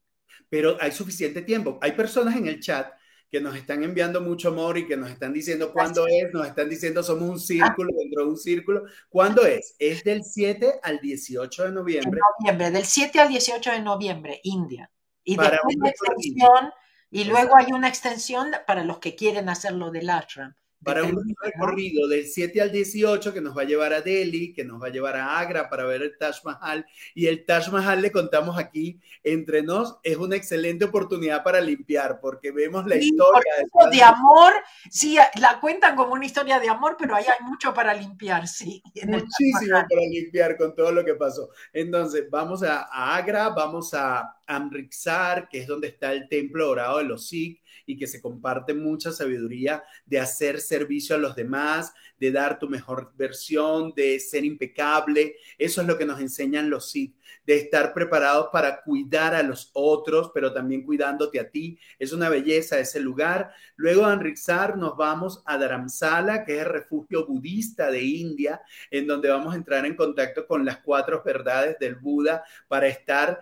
Pero hay suficiente tiempo. Hay personas en el chat que nos están enviando mucho amor y que nos están diciendo cuándo es, nos están diciendo somos un círculo dentro de un círculo. ¿Cuándo es? Es del 7 al 18 de noviembre. noviembre, del 7 al 18 de noviembre, India. Y después extensión, y luego hay una extensión para los que quieren hacerlo del ashram para un recorrido del 7 al 18 que nos va a llevar a Delhi, que nos va a llevar a Agra para ver el Taj Mahal. Y el Taj Mahal, le contamos aquí entre nos, es una excelente oportunidad para limpiar, porque vemos la historia. De, amor, sí, la cuentan como una historia de amor, pero ahí hay mucho para limpiar, sí. Muchísimo para limpiar con todo lo que pasó. Entonces, vamos a, a Agra, vamos a Amritsar, que es donde está el templo dorado de los Sikhs y que se comparte mucha sabiduría de hacer servicio a los demás, de dar tu mejor versión, de ser impecable. Eso es lo que nos enseñan los Sikh, de estar preparados para cuidar a los otros, pero también cuidándote a ti. Es una belleza ese lugar. Luego de Amritsar nos vamos a Dharamsala, que es el refugio budista de India, en donde vamos a entrar en contacto con las cuatro verdades del Buda para estar,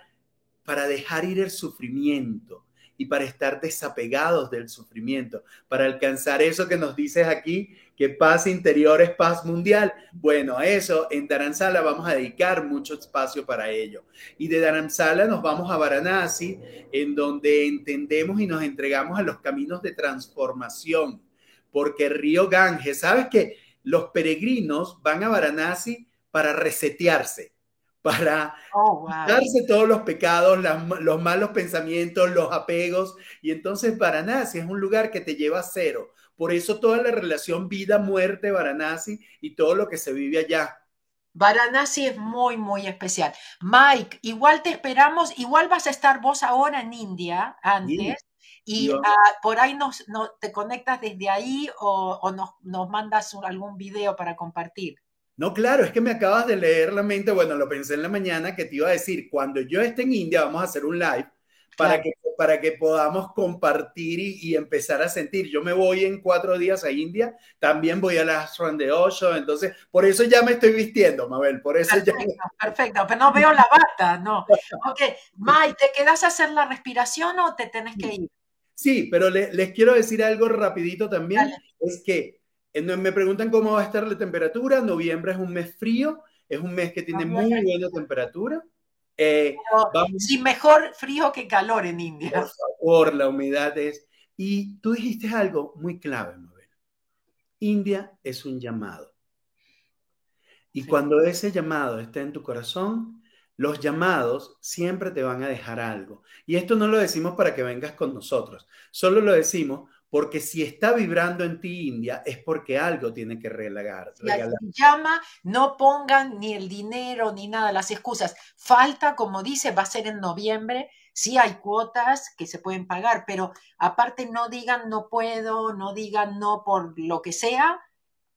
para dejar ir el sufrimiento y para estar desapegados del sufrimiento, para alcanzar eso que nos dices aquí, que paz interior es paz mundial. Bueno, eso en Dharamsala vamos a dedicar mucho espacio para ello. Y de Dharamsala nos vamos a Varanasi, en donde entendemos y nos entregamos a los caminos de transformación, porque río Ganges, ¿sabes que Los peregrinos van a Varanasi para resetearse para oh, darse todos los pecados, los malos pensamientos, los apegos. Y entonces Varanasi es un lugar que te lleva a cero. Por eso toda la relación vida-muerte Varanasi y todo lo que se vive allá. Varanasi es muy, muy especial. Mike, igual te esperamos, igual vas a estar vos ahora en India antes. Y ah, por ahí nos, te conectas desde ahí o, nos, nos mandas algún video para compartir. No, claro, es que me acabas de leer la mente. Bueno, lo pensé en la mañana que te iba a decir, cuando yo esté en India vamos a hacer un live para, que, para que podamos compartir y, empezar a sentir. Yo me voy en cuatro días a India, también voy a la Run de Osho, entonces por eso ya me estoy vistiendo, Mabel, por eso perfecto, ya... Perfecto, pero no veo la bata, no. Ok, May, ¿te quedas a hacer la respiración o te tenés que ir? Sí, pero les quiero decir algo rapidito también, es que me preguntan cómo va a estar la temperatura. Noviembre es un mes frío, es un mes que tiene muy buena temperatura. Eh, sí, mejor frío que calor en India. Por favor, la humedad es... Y tú dijiste algo muy clave, Mabel. India es un llamado. Y cuando ese llamado está en tu corazón, los llamados siempre te van a dejar algo. Y esto no lo decimos para que vengas con nosotros, solo lo decimos porque si está vibrando en ti India es porque algo tiene que regalar. Llama, no pongan ni el dinero ni nada, las excusas. Falta, como dice, va a ser en noviembre. Sí hay cuotas que se pueden pagar, pero aparte no digan no puedo, no digan no por lo que sea.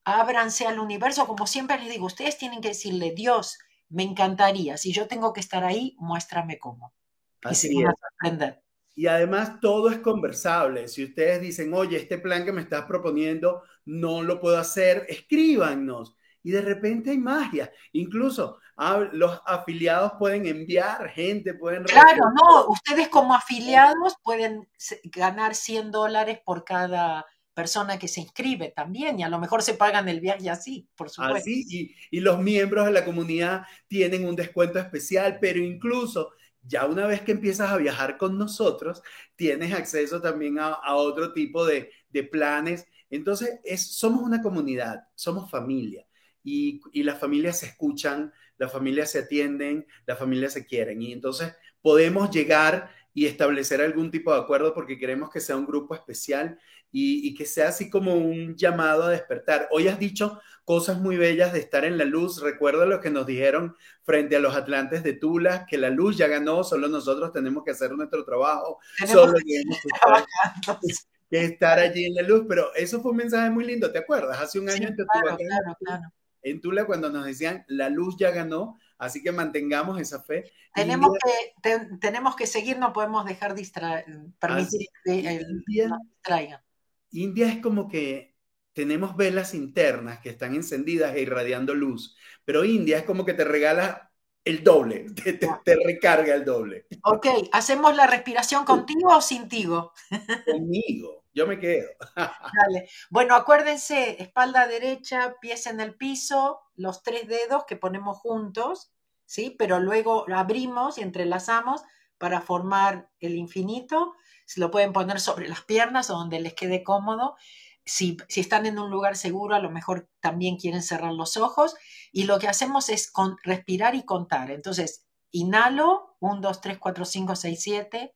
Ábranse al universo, como siempre les digo, ustedes tienen que decirle, Dios, me encantaría, si yo tengo que estar ahí, muéstrame cómo. Así y se van a sorprender. Y además todo es conversable. Si ustedes dicen, oye, este plan que me estás proponiendo no lo puedo hacer, escríbanos. Y de repente hay magia. Incluso ah, los afiliados pueden enviar gente, pueden... Claro, no, ustedes como afiliados pueden ganar 100 dólares por cada persona que se inscribe también y a lo mejor se pagan el viaje así, por supuesto. Así, y, y los miembros de la comunidad tienen un descuento especial, pero incluso ya una vez que empiezas a viajar con nosotros, tienes acceso también a, otro tipo de, planes. Entonces, es, somos una comunidad, somos familia. Y las familias se escuchan, las familias se atienden, las familias se quieren. Y entonces podemos llegar y establecer algún tipo de acuerdo porque queremos que sea un grupo especial y, que sea así como un llamado a despertar. Hoy has dicho cosas muy bellas de estar en la luz. Recuerda lo que nos dijeron frente a los Atlantes de Tula, que la luz ya ganó, solo nosotros tenemos que hacer nuestro trabajo, solo tenemos que estar, allí en la luz. Pero eso fue un mensaje muy lindo, ¿te acuerdas? Hace un año en, Tula, en Tula cuando nos decían, la luz ya ganó, Así que mantengamos esa fe. Tenemos, que, tenemos que seguir, no podemos dejar distraer, permitir que el, distraigan. India es como que tenemos velas internas que están encendidas e irradiando luz, pero India es como que te regala el doble, te, recarga el doble. Ok, ¿hacemos la respiración contigo o sin tigo? Conmigo, yo me quedo. Dale. Bueno, acuérdense, espalda derecha, pies en el piso, los tres dedos que ponemos juntos, ¿sí? Pero luego abrimos y entrelazamos para formar el infinito se lo pueden poner sobre las piernas o donde les quede cómodo. Si, están en un lugar seguro, a lo mejor también quieren cerrar los ojos. Y lo que hacemos es respirar y contar. Entonces, inhalo, 1, 2, 3, 4, 5, 6, 7.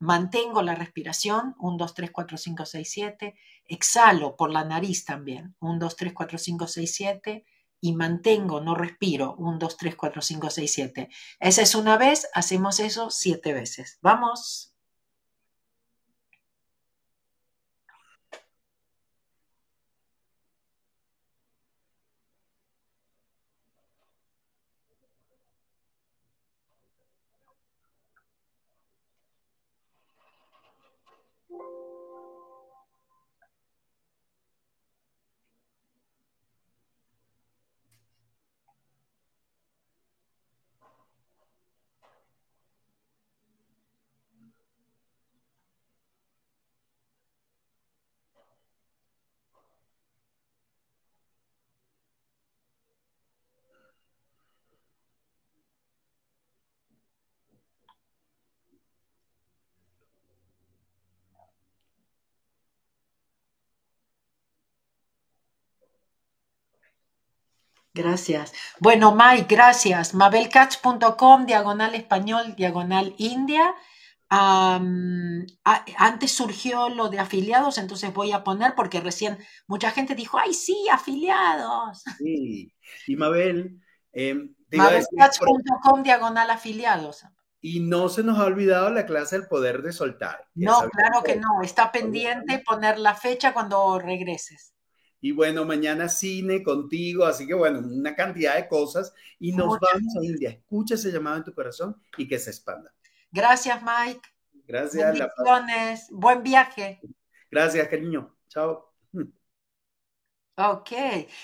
Mantengo la respiración, 1, 2, 3, 4, 5, 6, 7. Exhalo por la nariz también, 1, 2, 3, 4, 5, 6, 7 y mantengo, no respiro. 1, 2, 3, 4, 5, 6, 7. Esa es una vez, hacemos eso siete veces. Vamos. Gracias. Bueno, Mike, gracias. Mabelcatch.com, diagonal español, diagonal India. antes surgió lo de afiliados, entonces voy a poner porque recién mucha gente dijo, ay, sí, afiliados. Sí, y Mabel, eh, Mabelcatch.com, diagonal afiliados. Y no se nos ha olvidado la clase del poder de soltar. No, claro que no, está pendiente poner la fecha cuando regreses. Y bueno, mañana cine contigo, así que bueno, una cantidad de cosas. Y nos vamos a India. Escucha ese llamado en tu corazón y que se expanda. Gracias, Mike. Gracias. Bendiciones. Buen viaje. Gracias, cariño. Chao. Ok,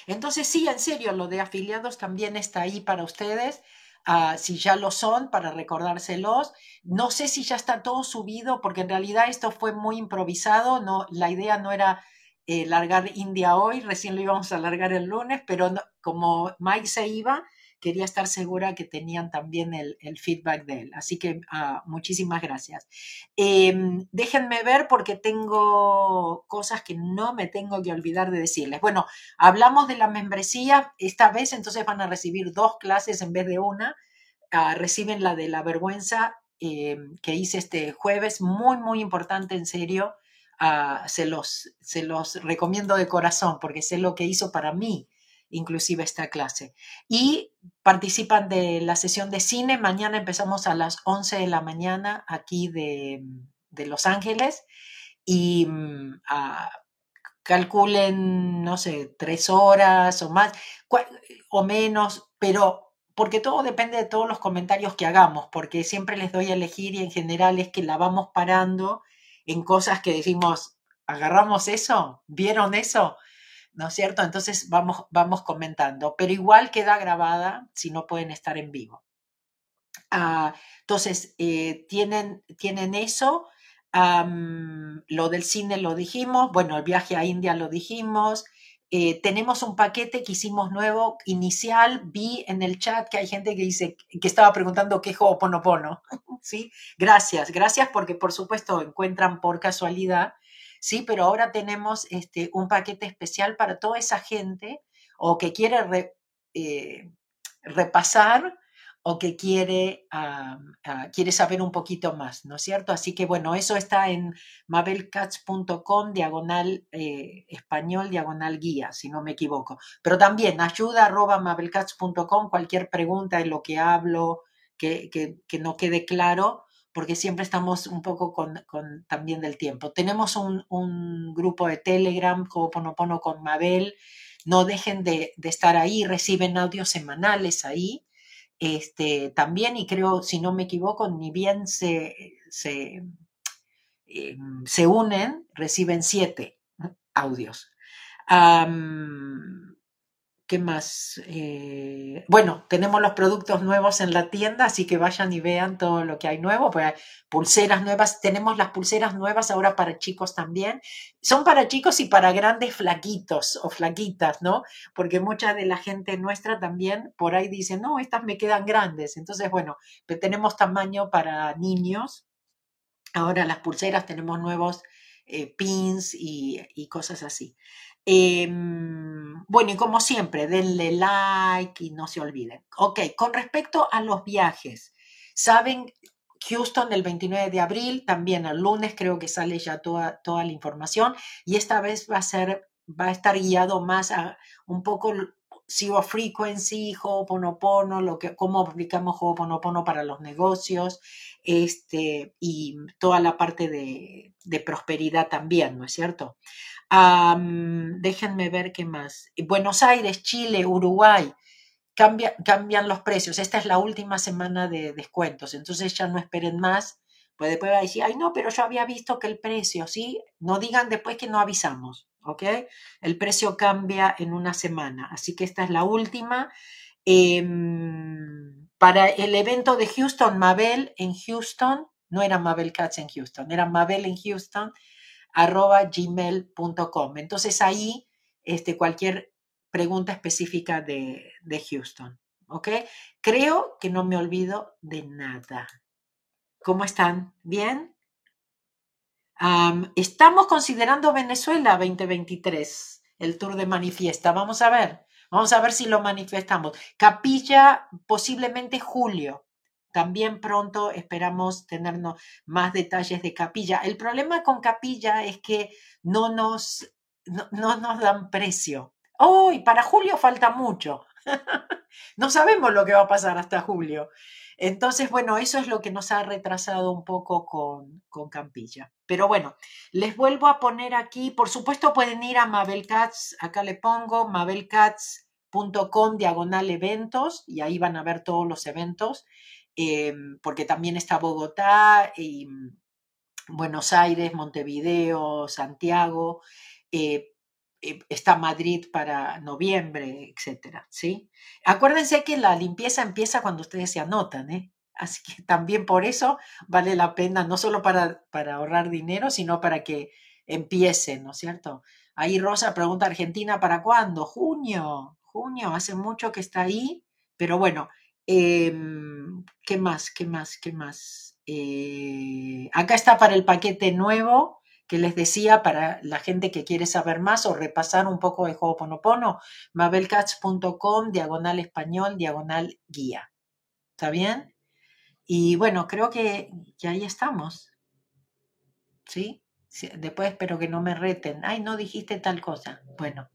entonces sí, en serio, lo de afiliados también está ahí para ustedes. Uh, si ya lo son, para recordárselos. No sé si ya está todo subido, porque en realidad esto fue muy improvisado. No, la idea no era eh, largar India hoy, recién lo íbamos a largar el lunes, pero como Mike se iba, quería estar segura que tenían también el, feedback de él. Así que ah, muchísimas gracias. Em, déjenme ver porque tengo cosas que no me tengo que olvidar de decirles. Bueno, hablamos de la membresía. Esta vez entonces van a recibir dos clases en vez de una. Ah, reciben la de la vergüenza em, que hice este jueves, muy, muy importante, en serio. Ah, se, los, se los recomiendo de corazón porque sé lo que hizo para mí inclusive esta clase. Y participan de la sesión de cine. Mañana empezamos a las 11 de la mañana aquí de, Los Ángeles y mm, calculen, no sé, tres horas o más o menos, pero porque todo depende de todos los comentarios que hagamos, porque siempre les doy a elegir y en general es que la vamos parando en cosas que decimos, agarramos eso, vieron eso, ¿no es cierto? Entonces vamos, vamos comentando, pero igual queda grabada si no pueden estar en vivo. Ah, entonces, eh, tienen, tienen eso, lo del cine lo dijimos, bueno, el viaje a India lo dijimos, eh, tenemos un paquete que hicimos nuevo, inicial, vi en el chat que hay gente que dice, que estaba preguntando qué es Ho'oponopono, ¿sí? Gracias, gracias porque por supuesto encuentran por casualidad ¿sí? Pero ahora tenemos este, un paquete especial para toda esa gente o que quiere eh, repasar o que quiere, ah, ah, quiere saber un poquito más, ¿no es cierto? Así que bueno, eso está en mabelcats.com, diagonal eh, español, diagonal guía, si no me equivoco. Pero también ayuda arroba mabelcats.com, cualquier pregunta en lo que hablo, que, que no quede claro, porque siempre estamos un poco con, también del tiempo. Tenemos un, grupo de Telegram, Ho'oponopono con Mabel, no dejen de, estar ahí, reciben audios semanales ahí, este, también, y creo, si no me equivoco, ni bien se, se, em, se unen, reciben siete audios. ¿Qué más? Eh, bueno, tenemos los productos nuevos en la tienda, así que vayan y vean todo lo que hay nuevo. Pues pulseras nuevas, tenemos las pulseras nuevas ahora para chicos también. Son para chicos y para grandes flaquitos o flaquitas, ¿no? Porque mucha de la gente nuestra también por ahí dice, no, estas me quedan grandes. Entonces, bueno, tenemos tamaño para niños. Ahora las pulseras tenemos nuevos eh, pins y cosas así. Em, bueno, y como siempre, denle like y no se olviden. Ok, con respecto a los viajes, saben, Houston el 29 de abril, también el lunes creo que sale ya toda, toda la información y esta vez va a ser, va a estar guiado más a un poco Zero Frequency, Ho'oponopono, lo que, cómo aplicamos Ho'oponopono para los negocios, este, y toda la parte de, de prosperidad también, ¿no es cierto? Déjenme ver qué más. Buenos Aires, Chile, Uruguay, cambian los precios. Esta es la última semana de descuentos, entonces ya no esperen más. Pues después va a decir, ay, no, pero yo había visto que el precio, ¿sí? No digan después que no avisamos, ¿ok? El precio cambia en una semana, así que esta es la última. Em, para el evento de Houston, Mabel en Houston, no era Mabel Katz en Houston, era Mabel en Houston, arroba gmail.com. Entonces ahí este, cualquier pregunta específica de, Houston. ¿Ok? Creo que no me olvido de nada. ¿Cómo están? ¿Bien? estamos considerando Venezuela 2023, el tour de manifiesta. Vamos a ver. Vamos a ver si lo manifestamos. Capilla, posiblemente julio. También pronto esperamos tener más detalles de capilla. El problema con capilla es que no nos, no, nos dan precio. ¡Oh! para julio falta mucho. no sabemos lo que va a pasar hasta julio. Entonces, bueno, eso es lo que nos ha retrasado un poco con, con Campilla. Pero bueno, les vuelvo a poner aquí, por supuesto pueden ir a Mabel Cats, acá le pongo mabelcats.com diagonal eventos y ahí van a ver todos los eventos. Em, porque también está Bogotá, y Buenos Aires, Montevideo, Santiago, eh, eh, está Madrid para noviembre, etcétera, ¿sí? Acuérdense que la limpieza empieza cuando ustedes se anotan, ¿eh? Así que también por eso vale la pena, no solo para, para ahorrar dinero, sino para que empiecen, ¿no es cierto? Ahí Rosa pregunta, ¿Argentina para cuándo? Junio, junio, hace mucho que está ahí Pero bueno, em, ¿qué más? ¿Qué más? ¿Qué más? Eh, acá está para el paquete nuevo que les decía para la gente que quiere saber más o repasar un poco de Ho'oponopono, mabelcats.com, diagonal español, diagonal guía. ¿Está bien? Y bueno, creo que, que ahí estamos. ¿Sí? Después espero que no me reten. Ay, no dijiste tal cosa. Bueno,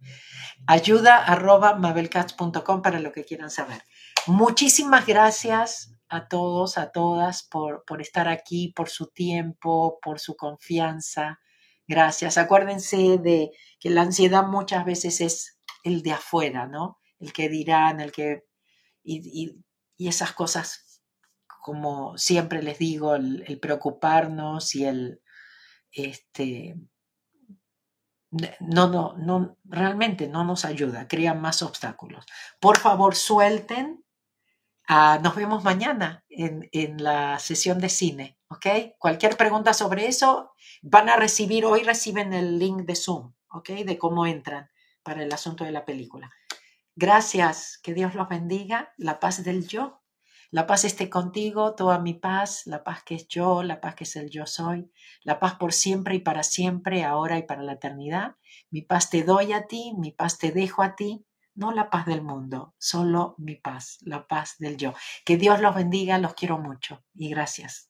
ayuda arroba mabelcats.com para lo que quieran saber. Muchísimas gracias a todos, a todas por, por estar aquí, por su tiempo, por su confianza. Gracias. Acuérdense de que la ansiedad muchas veces es el de afuera, ¿no? El que dirán, el que... Y, esas cosas, como siempre les digo, el, el preocuparnos y el... Este, no, no, no, realmente no nos ayuda, crean más obstáculos. Por favor, suelten Ah, nos vemos mañana en, la sesión de cine, ¿ok? Cualquier pregunta sobre eso, van a recibir, hoy reciben el link de Zoom, ¿ok? De cómo entran para el asunto de la película. Gracias, que Dios los bendiga, la paz del yo. La paz esté contigo, toda mi paz, la paz que es yo, la paz que es el yo soy, la paz por siempre y para siempre, ahora y para la eternidad. Mi paz te doy a ti, mi paz te dejo a ti, no la paz del mundo, solo mi paz, la paz del yo. Que Dios los bendiga, los quiero mucho y gracias.